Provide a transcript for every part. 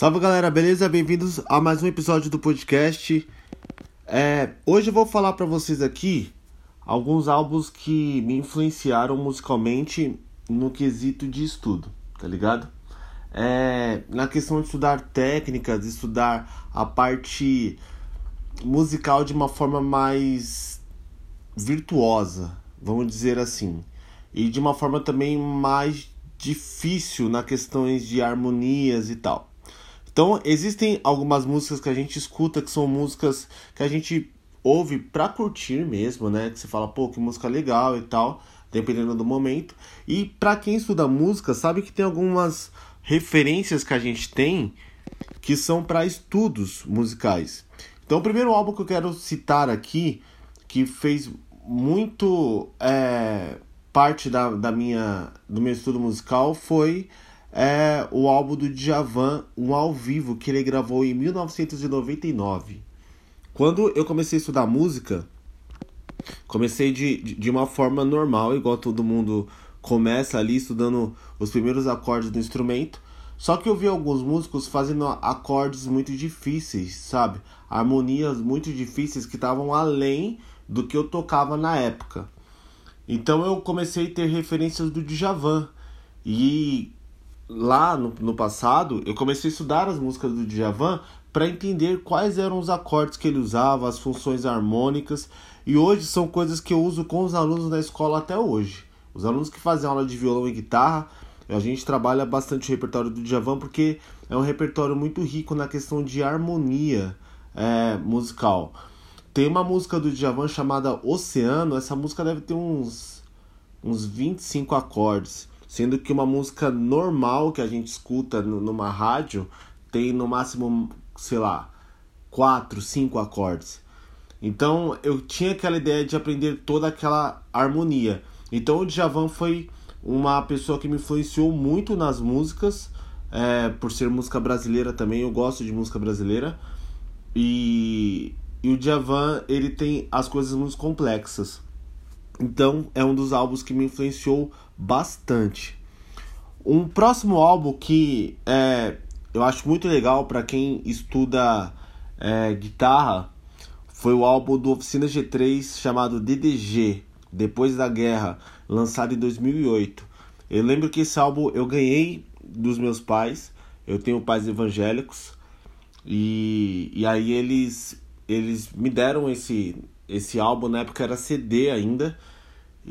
Salve galera, beleza? Bem-vindos a mais um episódio do podcast. É, hoje eu vou falar para vocês aqui alguns álbuns que me influenciaram musicalmente no quesito de estudo, tá ligado? É, na questão de estudar técnicas, estudar a parte musical de uma forma mais virtuosa, vamos dizer assim, e de uma forma também mais difícil na questões de harmonias e tal. Então, existem algumas músicas que a gente escuta que são músicas que a gente ouve pra curtir mesmo, né? Que você fala, pô, que música legal e tal, dependendo do momento. E pra quem estuda música, sabe que tem algumas referências que a gente tem que são para estudos musicais. Então, o primeiro álbum que eu quero citar aqui, que fez muito é, parte da, da minha, do meu estudo musical, foi é o álbum do Djavan, um ao vivo que ele gravou em 1999. Quando eu comecei a estudar música, comecei de, de uma forma normal, igual todo mundo começa ali estudando os primeiros acordes do instrumento. Só que eu vi alguns músicos fazendo acordes muito difíceis, sabe? Harmonias muito difíceis que estavam além do que eu tocava na época. Então eu comecei a ter referências do Djavan. E lá no, no passado, eu comecei a estudar as músicas do Djavan para entender quais eram os acordes que ele usava, as funções harmônicas, e hoje são coisas que eu uso com os alunos na escola até hoje. Os alunos que fazem aula de violão e guitarra, a gente trabalha bastante o repertório do Djavan porque é um repertório muito rico na questão de harmonia é, musical. Tem uma música do Djavan chamada Oceano, essa música deve ter uns, uns 25 acordes. Sendo que uma música normal que a gente escuta numa rádio tem no máximo, sei lá, quatro, cinco acordes. Então eu tinha aquela ideia de aprender toda aquela harmonia. Então o Djavan foi uma pessoa que me influenciou muito nas músicas, é, por ser música brasileira também, eu gosto de música brasileira. E, e o Djavan, ele tem as coisas muito complexas. Então é um dos álbuns que me influenciou bastante. Um próximo álbum que é, eu acho muito legal para quem estuda é, guitarra foi o álbum do Oficina G3 chamado DDG, Depois da Guerra, lançado em 2008. Eu lembro que esse álbum eu ganhei dos meus pais, eu tenho pais evangélicos, e, e aí eles, eles me deram esse, esse álbum, na época era CD ainda,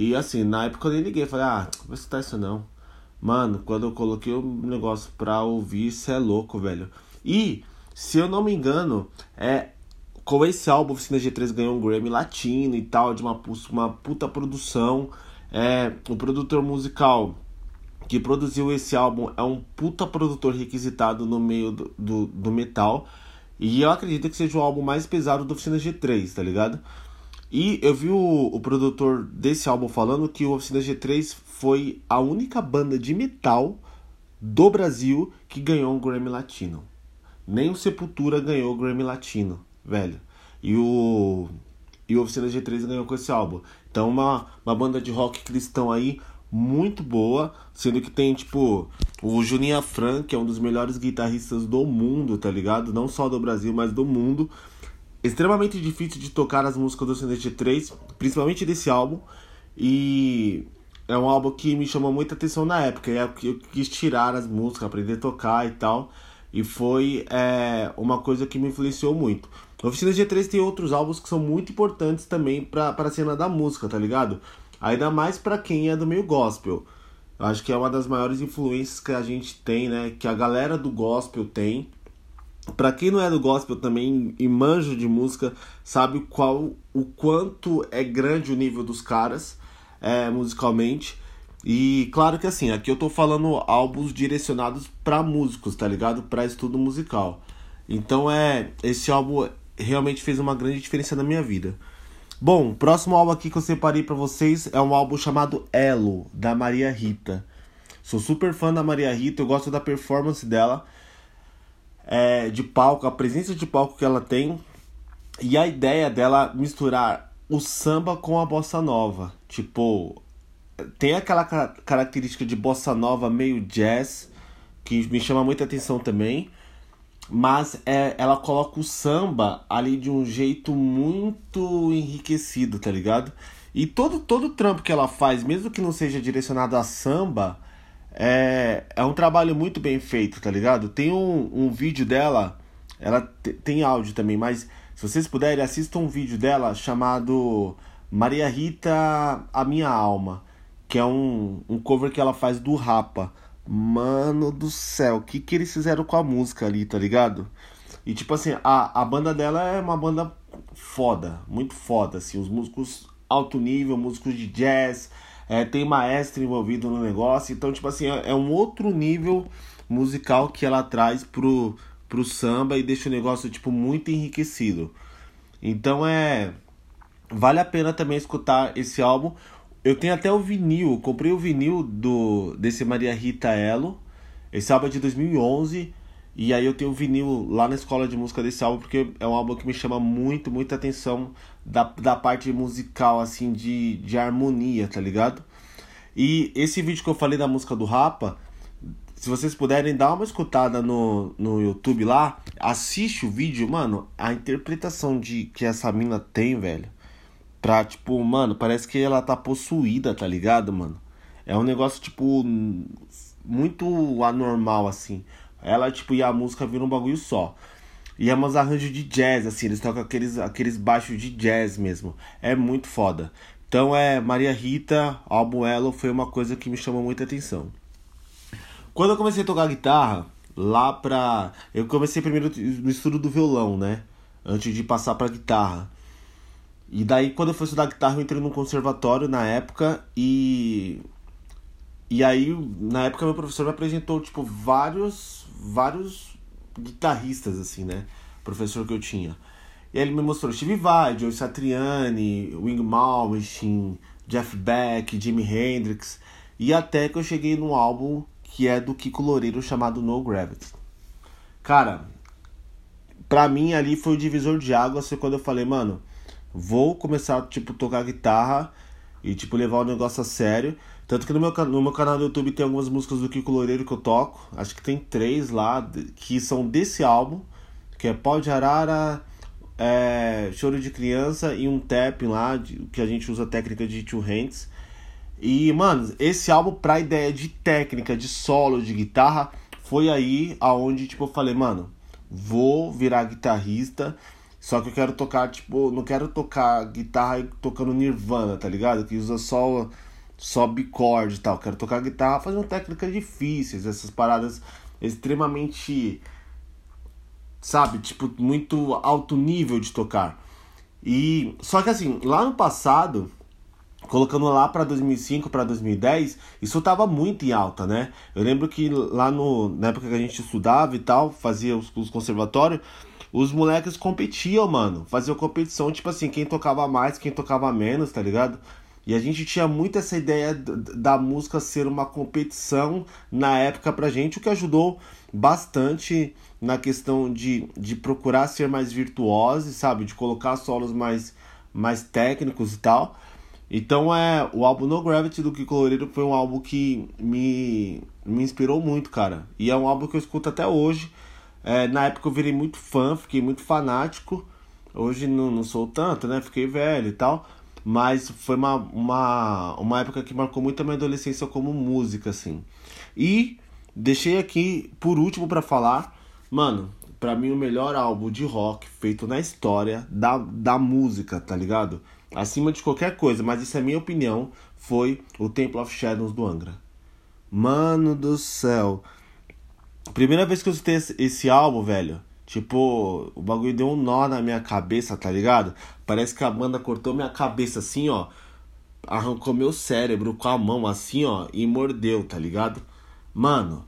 e assim, na época eu nem liguei, falei, ah, vou escutar isso não. Mano, quando eu coloquei o negócio pra ouvir, isso é louco, velho. E, se eu não me engano, é. Com esse álbum, Oficina G3 ganhou um Grammy Latino e tal, de uma, uma puta produção. É, o produtor musical que produziu esse álbum é um puta produtor requisitado no meio do, do, do metal. E eu acredito que seja o álbum mais pesado do Oficina G3, tá ligado? E eu vi o, o produtor desse álbum falando que o Oficina G3 foi a única banda de metal do Brasil que ganhou um Grammy Latino. Nem o Sepultura ganhou o Grammy Latino, velho. E o, e o Oficina G3 ganhou com esse álbum. Então, uma, uma banda de rock cristão aí muito boa, sendo que tem tipo o Juninho Afran, que é um dos melhores guitarristas do mundo, tá ligado? Não só do Brasil, mas do mundo extremamente difícil de tocar as músicas do cd 3, principalmente desse álbum. E é um álbum que me chamou muita atenção na época. Eu quis tirar as músicas, aprender a tocar e tal. E foi é, uma coisa que me influenciou muito. Oficina G3 tem outros álbuns que são muito importantes também para a cena da música, tá ligado? Ainda mais para quem é do meio gospel. Eu acho que é uma das maiores influências que a gente tem, né? Que a galera do gospel tem para quem não é do gospel também e manjo de música, sabe qual o quanto é grande o nível dos caras é, musicalmente. E claro que assim, aqui eu tô falando álbuns direcionados para músicos, tá ligado? Para estudo musical. Então é, esse álbum realmente fez uma grande diferença na minha vida. Bom, próximo álbum aqui que eu separei para vocês é um álbum chamado Elo da Maria Rita. Sou super fã da Maria Rita, eu gosto da performance dela é, de palco, a presença de palco que ela tem e a ideia dela misturar o samba com a bossa nova. Tipo, tem aquela característica de bossa nova meio jazz que me chama muita atenção também. mas é, ela coloca o samba ali de um jeito muito enriquecido, tá ligado? E todo todo trampo que ela faz, mesmo que não seja direcionado a samba, é, é um trabalho muito bem feito, tá ligado? Tem um, um vídeo dela, ela tem áudio também, mas se vocês puderem, assistam um vídeo dela chamado Maria Rita, A Minha Alma, que é um, um cover que ela faz do Rapa. Mano do céu, o que, que eles fizeram com a música ali, tá ligado? E tipo assim, a, a banda dela é uma banda foda, muito foda, assim, os músicos alto nível, músicos de jazz, é, tem maestro envolvido no negócio, então tipo assim, é, é um outro nível musical que ela traz pro, pro samba e deixa o negócio tipo muito enriquecido. Então é vale a pena também escutar esse álbum. Eu tenho até o vinil, comprei o vinil do desse Maria Rita Elo. Esse álbum é de 2011 e aí eu tenho o vinil lá na escola de música desse álbum porque é um álbum que me chama muito, muita atenção da, da parte musical assim de, de harmonia, tá ligado? E esse vídeo que eu falei da música do Rapa, se vocês puderem dar uma escutada no, no YouTube lá, assiste o vídeo, mano, a interpretação de que essa mina tem, velho Pra, tipo, mano, parece que ela tá possuída, tá ligado, mano? É um negócio, tipo, muito anormal, assim. Ela, tipo, e a música vira um bagulho só. E é umas arranjos de jazz, assim, eles tocam aqueles, aqueles baixos de jazz mesmo. É muito foda. Então é Maria Rita, álbum Elo foi uma coisa que me chamou muita atenção. Quando eu comecei a tocar guitarra, lá pra. Eu comecei primeiro no estudo do violão, né? Antes de passar pra guitarra. E daí, quando eu fui estudar guitarra, eu entrei num conservatório na época e. E aí, na época, meu professor me apresentou, tipo, vários. Vários guitarristas, assim, né? Professor que eu tinha. E aí ele me mostrou Steve Vai, Joe Satriani, Wing Malmsteen, Jeff Beck, Jimi Hendrix. E até que eu cheguei num álbum que é do Kiko Loureiro chamado No Gravity. Cara, pra mim ali foi o divisor de águas, foi quando eu falei, mano, vou começar, tipo, tocar guitarra e, tipo, levar o negócio a sério. Tanto que no meu, no meu canal do YouTube tem algumas músicas do Kiko Loureiro que eu toco. Acho que tem três lá que são desse álbum. Que é Pau de Arara, é, Choro de Criança e um tap lá, de, que a gente usa a técnica de two hands. E, mano, esse álbum, pra ideia de técnica, de solo, de guitarra, foi aí aonde, tipo, eu falei, mano, vou virar guitarrista só que eu quero tocar, tipo, não quero tocar guitarra tocando Nirvana, tá ligado? Que usa só, só bicorde e tal. Quero tocar guitarra fazendo técnicas difíceis, essas paradas extremamente, sabe, tipo, muito alto nível de tocar. E só que assim, lá no passado, colocando lá para 2005 para 2010, isso tava muito em alta, né? Eu lembro que lá no na época que a gente estudava e tal, fazia os, os conservatórios, os moleques competiam, mano. Faziam competição, tipo assim, quem tocava mais, quem tocava menos, tá ligado? E a gente tinha muito essa ideia da música ser uma competição na época pra gente, o que ajudou bastante na questão de, de procurar ser mais virtuoso, sabe? De colocar solos mais, mais técnicos e tal. Então é o álbum No Gravity do Kiko Loureiro foi um álbum que me, me inspirou muito, cara. E é um álbum que eu escuto até hoje. É, na época eu virei muito fã, fiquei muito fanático. Hoje não, não sou tanto, né? Fiquei velho e tal. Mas foi uma, uma, uma época que marcou muito a minha adolescência como música, assim. E deixei aqui por último para falar, mano, para mim o melhor álbum de rock feito na história da, da música, tá ligado? Acima de qualquer coisa, mas isso é minha opinião, foi o Temple of Shadows do Angra. Mano do céu. Primeira vez que eu escutei esse, álbum, velho, tipo, o bagulho deu um nó na minha cabeça, tá ligado? Parece que a banda cortou minha cabeça assim, ó. Arrancou meu cérebro com a mão assim, ó, e mordeu, tá ligado? Mano,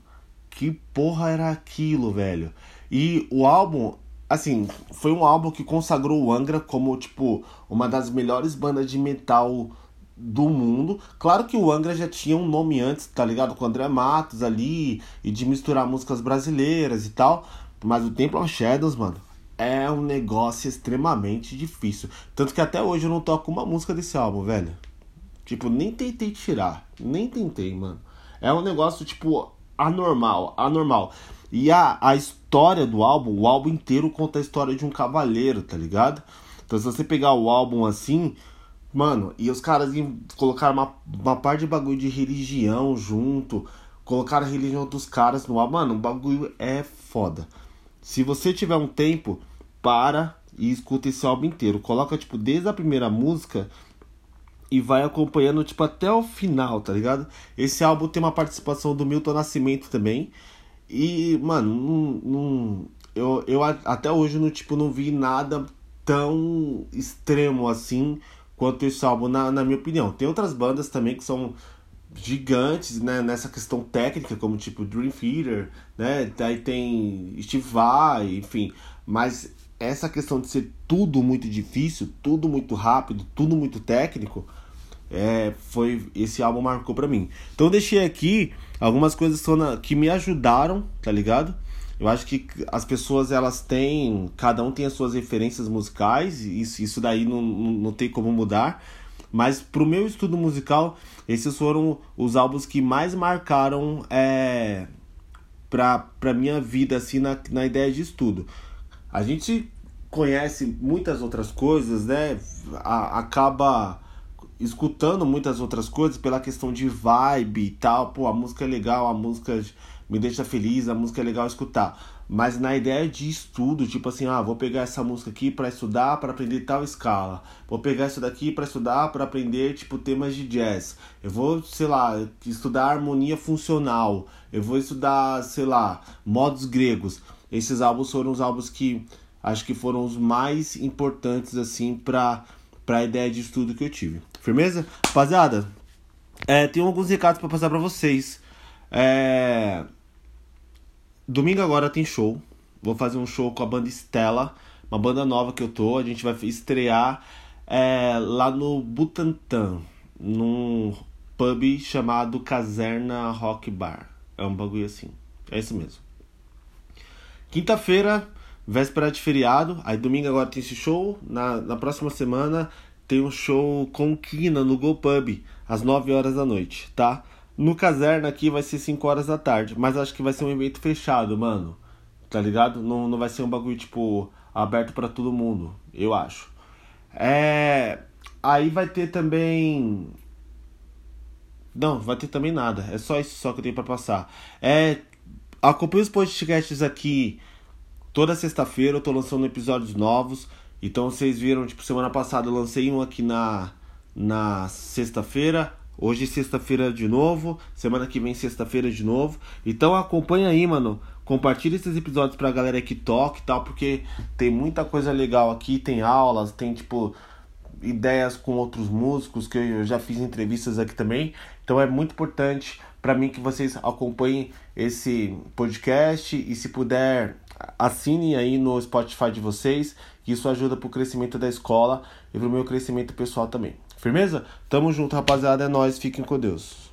que porra era aquilo, velho? E o álbum, assim, foi um álbum que consagrou o Angra como, tipo, uma das melhores bandas de metal do mundo. Claro que o Angra já tinha um nome antes, tá ligado? Com o André Matos ali, e de misturar músicas brasileiras e tal. Mas o Temple of Shadows, mano, é um negócio extremamente difícil. Tanto que até hoje eu não toco uma música desse álbum, velho. Tipo, nem tentei tirar. Nem tentei, mano. É um negócio, tipo, anormal, anormal. E a, a história do álbum, o álbum inteiro conta a história de um cavaleiro, tá ligado? Então se você pegar o álbum assim, mano, e os caras colocaram uma, uma parte de bagulho de religião junto, colocaram a religião dos caras no álbum, mano, o bagulho é foda. Se você tiver um tempo, para e escuta esse álbum inteiro. Coloca, tipo, desde a primeira música e vai acompanhando, tipo, até o final, tá ligado? Esse álbum tem uma participação do Milton Nascimento também. E, mano, não, não, eu, eu até hoje não, tipo, não vi nada tão extremo assim quanto esse álbum, na, na minha opinião. Tem outras bandas também que são gigantes né, nessa questão técnica, como tipo Dream Theater, né? Daí tem Steve Vai, enfim. Mas essa questão de ser tudo muito difícil, tudo muito rápido, tudo muito técnico, é, foi esse álbum marcou para mim. Então deixei aqui algumas coisas que me ajudaram, tá ligado? Eu acho que as pessoas elas têm, cada um tem as suas referências musicais, e isso, isso daí não, não tem como mudar. Mas pro meu estudo musical, esses foram os álbuns que mais marcaram é, pra, pra minha vida, assim, na, na ideia de estudo. A gente conhece muitas outras coisas, né? A, acaba escutando muitas outras coisas pela questão de vibe e tal. Pô, a música é legal, a música me deixa feliz, a música é legal escutar. Mas na ideia de estudo, tipo assim, ah, vou pegar essa música aqui para estudar, para aprender tal escala. Vou pegar isso daqui para estudar, para aprender tipo temas de jazz. Eu vou, sei lá, estudar harmonia funcional. Eu vou estudar, sei lá, modos gregos esses álbuns foram os álbuns que acho que foram os mais importantes assim para para a ideia de estudo que eu tive. Firmeza? Rapaziada, é, tem alguns recados para passar para vocês. É... Domingo agora tem show. Vou fazer um show com a banda Stella, uma banda nova que eu tô. A gente vai estrear é, lá no Butantã, num pub chamado Caserna Rock Bar. É um bagulho assim. É isso mesmo. Quinta-feira, véspera de feriado. Aí domingo agora tem esse show. Na, na próxima semana tem um show com Kina no Go Pub, às 9 horas da noite, tá? No caserna aqui vai ser 5 horas da tarde. Mas acho que vai ser um evento fechado, mano. Tá ligado? Não, não vai ser um bagulho, tipo, aberto para todo mundo. Eu acho. É. Aí vai ter também. Não, vai ter também nada. É só isso só que eu tenho pra passar. É Acompanhe os podcasts aqui toda sexta-feira. Eu tô lançando episódios novos. Então vocês viram, tipo, semana passada eu lancei um aqui na, na sexta-feira. Hoje sexta-feira de novo. Semana que vem sexta-feira de novo. Então acompanha aí, mano. Compartilha esses episódios pra galera que toca e tal, porque tem muita coisa legal aqui, tem aulas, tem tipo ideias com outros músicos que eu já fiz entrevistas aqui também. Então é muito importante para mim que vocês acompanhem esse podcast e se puder assinem aí no Spotify de vocês, que isso ajuda pro crescimento da escola e pro meu crescimento pessoal também. Firmeza? Tamo junto, rapaziada, é nós, fiquem com Deus.